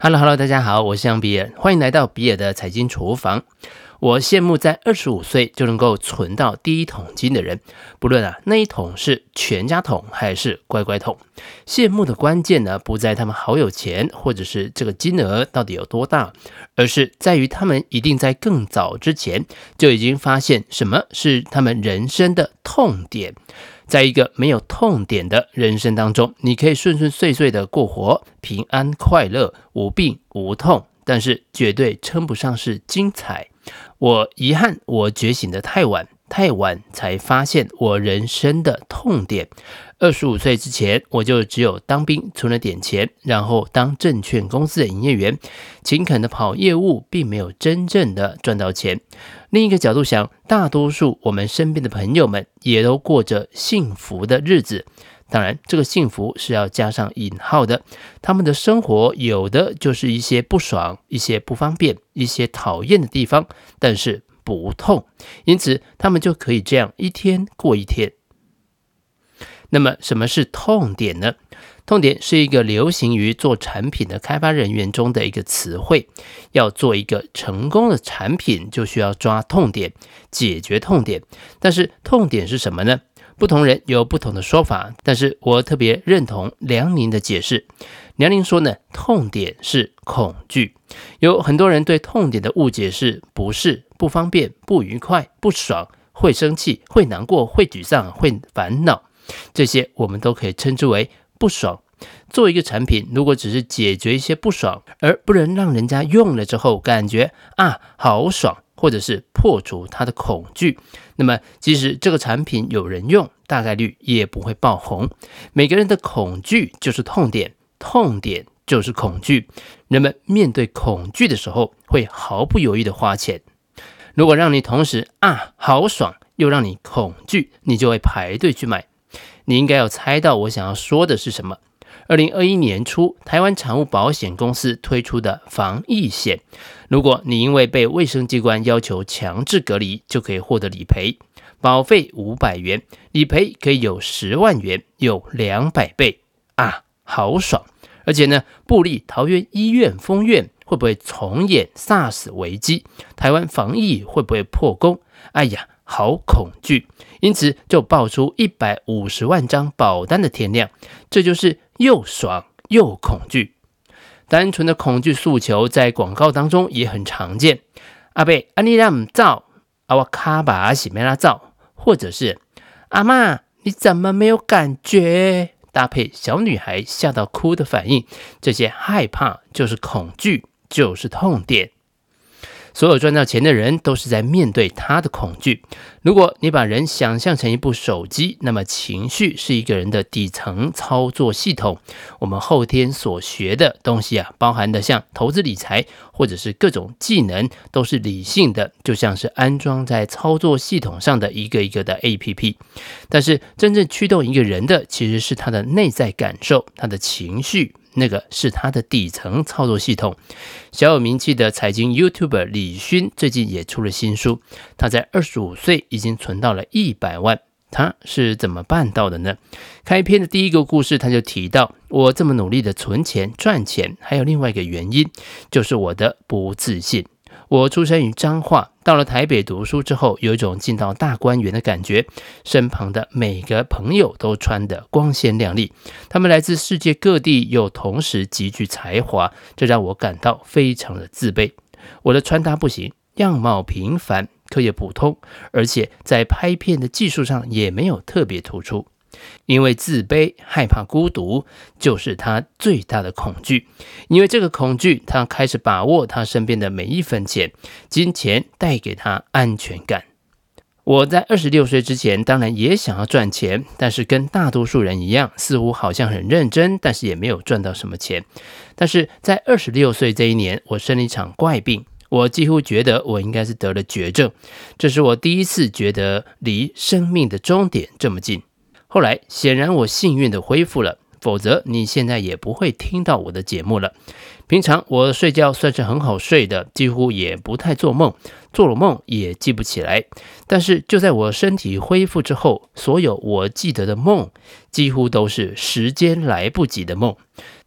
Hello，Hello，大家好，我是杨比尔，欢迎来到比尔的财经厨房。我羡慕在二十五岁就能够存到第一桶金的人，不论啊那一桶是全家桶还是乖乖桶。羡慕的关键呢，不在他们好有钱，或者是这个金额到底有多大，而是在于他们一定在更早之前就已经发现什么是他们人生的痛点。在一个没有痛点的人生当中，你可以顺顺遂遂的过活，平安快乐，无病无痛，但是绝对称不上是精彩。我遗憾，我觉醒的太晚，太晚才发现我人生的痛点。二十五岁之前，我就只有当兵存了点钱，然后当证券公司的营业员，勤恳的跑业务，并没有真正的赚到钱。另一个角度想，大多数我们身边的朋友们也都过着幸福的日子。当然，这个幸福是要加上引号的。他们的生活有的就是一些不爽、一些不方便、一些讨厌的地方，但是不痛，因此他们就可以这样一天过一天。那么，什么是痛点呢？痛点是一个流行于做产品的开发人员中的一个词汇。要做一个成功的产品，就需要抓痛点，解决痛点。但是，痛点是什么呢？不同人有不同的说法，但是我特别认同梁宁的解释。梁宁说呢，痛点是恐惧。有很多人对痛点的误解是不是、不方便、不愉快、不爽、会生气、会难过、会沮丧、会烦恼，这些我们都可以称之为不爽。做一个产品，如果只是解决一些不爽，而不能让人家用了之后感觉啊好爽。或者是破除他的恐惧，那么即使这个产品有人用，大概率也不会爆红。每个人的恐惧就是痛点，痛点就是恐惧。人们面对恐惧的时候，会毫不犹豫地花钱。如果让你同时啊好爽，又让你恐惧，你就会排队去买。你应该要猜到我想要说的是什么。二零二一年初，台湾产物保险公司推出的防疫险，如果你因为被卫生机关要求强制隔离，就可以获得理赔，保费五百元，理赔可以有十万元，有两百倍啊，好爽！而且呢，布立桃园医院封院会不会重演 SARS 危机？台湾防疫会不会破功？哎呀！好恐惧，因此就爆出一百五十万张保单的天量，这就是又爽又恐惧。单纯的恐惧诉求在广告当中也很常见。阿伯，阿你让造，阿我卡巴洗没拉造，或者是阿妈，你怎么没有感觉？搭配小女孩吓到哭的反应，这些害怕就是恐惧，就是痛点。所有赚到钱的人都是在面对他的恐惧。如果你把人想象成一部手机，那么情绪是一个人的底层操作系统。我们后天所学的东西啊，包含的像投资理财或者是各种技能，都是理性的，就像是安装在操作系统上的一个一个的 APP。但是真正驱动一个人的，其实是他的内在感受，他的情绪。那个是他的底层操作系统。小有名气的财经 YouTuber 李勋最近也出了新书，他在二十五岁已经存到了一百万，他是怎么办到的呢？开篇的第一个故事他就提到，我这么努力的存钱赚钱，还有另外一个原因，就是我的不自信。我出生于彰化，到了台北读书之后，有一种进到大观园的感觉。身旁的每个朋友都穿得光鲜亮丽，他们来自世界各地，又同时极具才华，这让我感到非常的自卑。我的穿搭不行，样貌平凡，课业普通，而且在拍片的技术上也没有特别突出。因为自卑、害怕孤独，就是他最大的恐惧。因为这个恐惧，他开始把握他身边的每一分钱。金钱带给他安全感。我在二十六岁之前，当然也想要赚钱，但是跟大多数人一样，似乎好像很认真，但是也没有赚到什么钱。但是在二十六岁这一年，我生了一场怪病，我几乎觉得我应该是得了绝症。这是我第一次觉得离生命的终点这么近。后来，显然我幸运的恢复了，否则你现在也不会听到我的节目了。平常我睡觉算是很好睡的，几乎也不太做梦，做了梦也记不起来。但是就在我身体恢复之后，所有我记得的梦，几乎都是时间来不及的梦。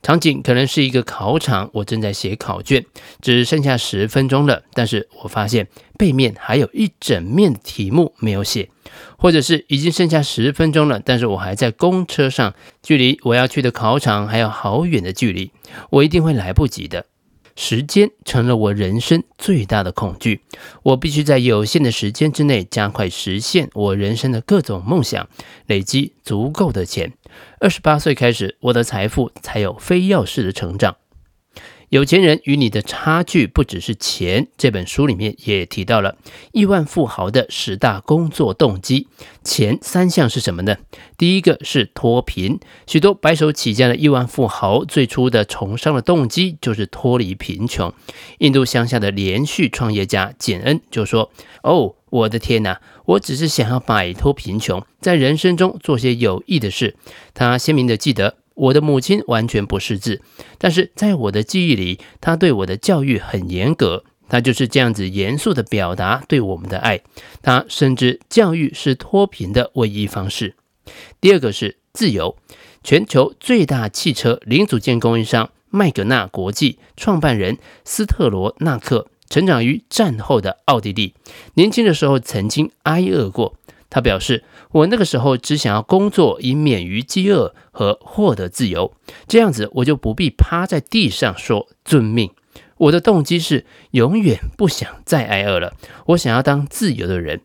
场景可能是一个考场，我正在写考卷，只剩下十分钟了，但是我发现背面还有一整面题目没有写，或者是已经剩下十分钟了，但是我还在公车上，距离我要去的考场还有好远的距离，我一定会来不及的。时间成了我人生最大的恐惧，我必须在有限的时间之内加快实现我人生的各种梦想，累积足够的钱。二十八岁开始，我的财富才有飞跃式的成长。有钱人与你的差距不只是钱。这本书里面也提到了亿万富豪的十大工作动机，前三项是什么呢？第一个是脱贫，许多白手起家的亿万富豪最初的从商的动机就是脱离贫穷。印度乡下的连续创业家简恩就说：“哦，我的天哪，我只是想要摆脱贫穷，在人生中做些有益的事。”他鲜明地记得。我的母亲完全不识字，但是在我的记忆里，她对我的教育很严格。她就是这样子严肃的表达对我们的爱。她深知教育是脱贫的唯一方式。第二个是自由。全球最大汽车零组件供应商麦格纳国际创办人斯特罗纳克，成长于战后的奥地利，年轻的时候曾经挨饿过。他表示：“我那个时候只想要工作，以免于饥饿和获得自由，这样子我就不必趴在地上说遵命。我的动机是永远不想再挨饿了，我想要当自由的人。”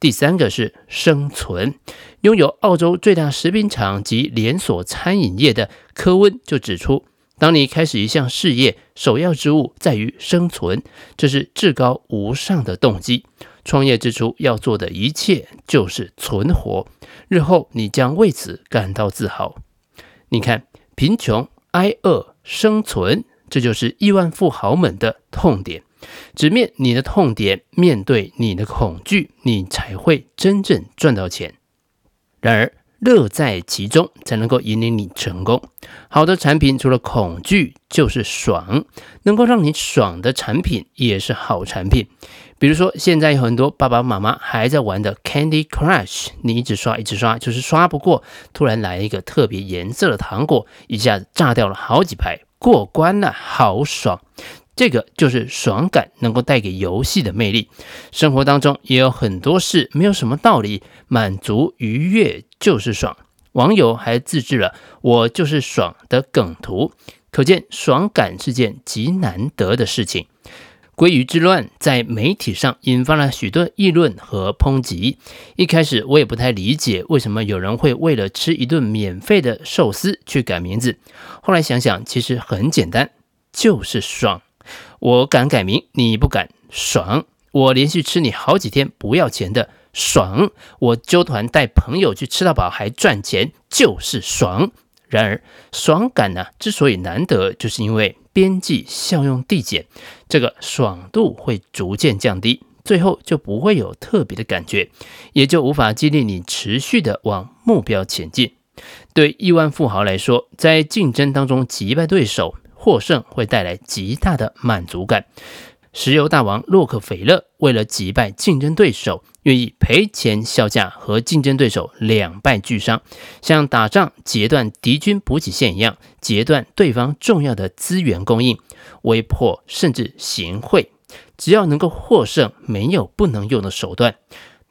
第三个是生存。拥有澳洲最大食品厂及连锁餐饮业的科温就指出：“当你开始一项事业，首要之务在于生存，这是至高无上的动机。”创业之初要做的一切就是存活，日后你将为此感到自豪。你看，贫穷、挨饿、生存，这就是亿万富豪们的痛点。直面你的痛点，面对你的恐惧，你才会真正赚到钱。然而，乐在其中才能够引领你成功。好的产品除了恐惧就是爽，能够让你爽的产品也是好产品。比如说，现在有很多爸爸妈妈还在玩的 Candy Crush，你一直刷，一直刷，就是刷不过。突然来一个特别颜色的糖果，一下子炸掉了好几排，过关了，好爽！这个就是爽感能够带给游戏的魅力。生活当中也有很多事，没有什么道理，满足愉悦就是爽。网友还自制了“我就是爽”的梗图，可见爽感是件极难得的事情。鲑鱼之乱在媒体上引发了许多议论和抨击。一开始我也不太理解为什么有人会为了吃一顿免费的寿司去改名字。后来想想，其实很简单，就是爽。我敢改名，你不敢，爽。我连续吃你好几天不要钱的，爽。我揪团带朋友去吃到饱还赚钱，就是爽。然而，爽感呢，之所以难得，就是因为。边际效用递减，这个爽度会逐渐降低，最后就不会有特别的感觉，也就无法激励你持续的往目标前进。对亿万富豪来说，在竞争当中击败对手，获胜会带来极大的满足感。石油大王洛克菲勒为了击败竞争对手，愿意赔钱销价和竞争对手两败俱伤，像打仗截断敌军补给线一样，截断对方重要的资源供应，威迫甚至行贿，只要能够获胜，没有不能用的手段。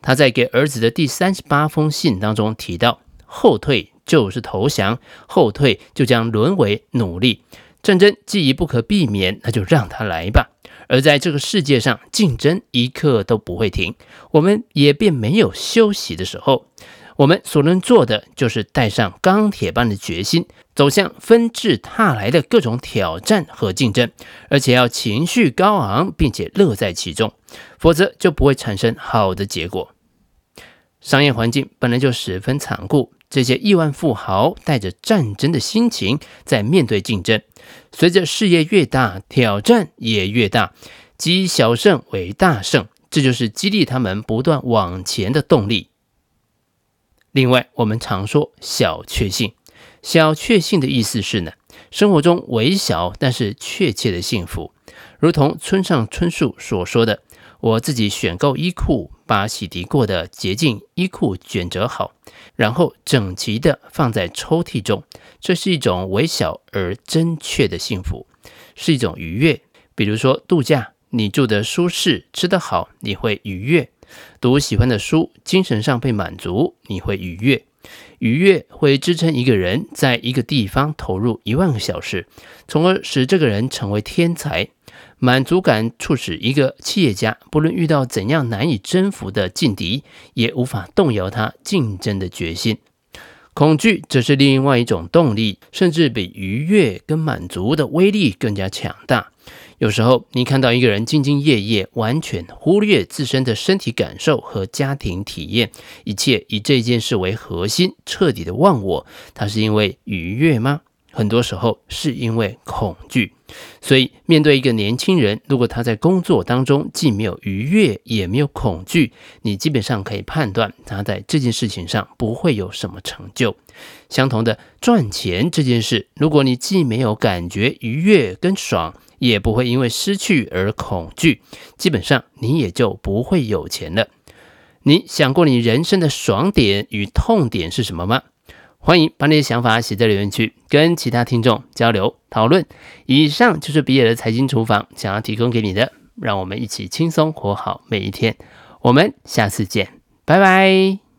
他在给儿子的第三十八封信当中提到：后退就是投降，后退就将沦为奴隶。战争既已不可避免，那就让它来吧。而在这个世界上，竞争一刻都不会停，我们也便没有休息的时候。我们所能做的，就是带上钢铁般的决心，走向纷至沓来的各种挑战和竞争，而且要情绪高昂，并且乐在其中，否则就不会产生好的结果。商业环境本来就十分残酷，这些亿万富豪带着战争的心情在面对竞争。随着事业越大，挑战也越大，积小胜为大胜，这就是激励他们不断往前的动力。另外，我们常说小确幸，小确幸的意思是呢，生活中微小但是确切的幸福，如同村上春树所说的：“我自己选购衣裤，把洗涤过的洁净衣裤卷折好，然后整齐地放在抽屉中。这是一种微小而真确的幸福，是一种愉悦。比如说度假，你住得舒适，吃得好，你会愉悦；读喜欢的书，精神上被满足，你会愉悦。”愉悦会支撑一个人在一个地方投入一万个小时，从而使这个人成为天才。满足感促使一个企业家，不论遇到怎样难以征服的劲敌，也无法动摇他竞争的决心。恐惧则是另外一种动力，甚至比愉悦跟满足的威力更加强大。有时候，你看到一个人兢兢业业，完全忽略自身的身体感受和家庭体验，一切以这件事为核心，彻底的忘我，他是因为愉悦吗？很多时候是因为恐惧。所以，面对一个年轻人，如果他在工作当中既没有愉悦，也没有恐惧，你基本上可以判断他在这件事情上不会有什么成就。相同的，赚钱这件事，如果你既没有感觉愉悦跟爽，也不会因为失去而恐惧，基本上你也就不会有钱了。你想过你人生的爽点与痛点是什么吗？欢迎把你的想法写在留言区，跟其他听众交流讨论。以上就是比尔的财经厨房想要提供给你的，让我们一起轻松活好每一天。我们下次见，拜拜。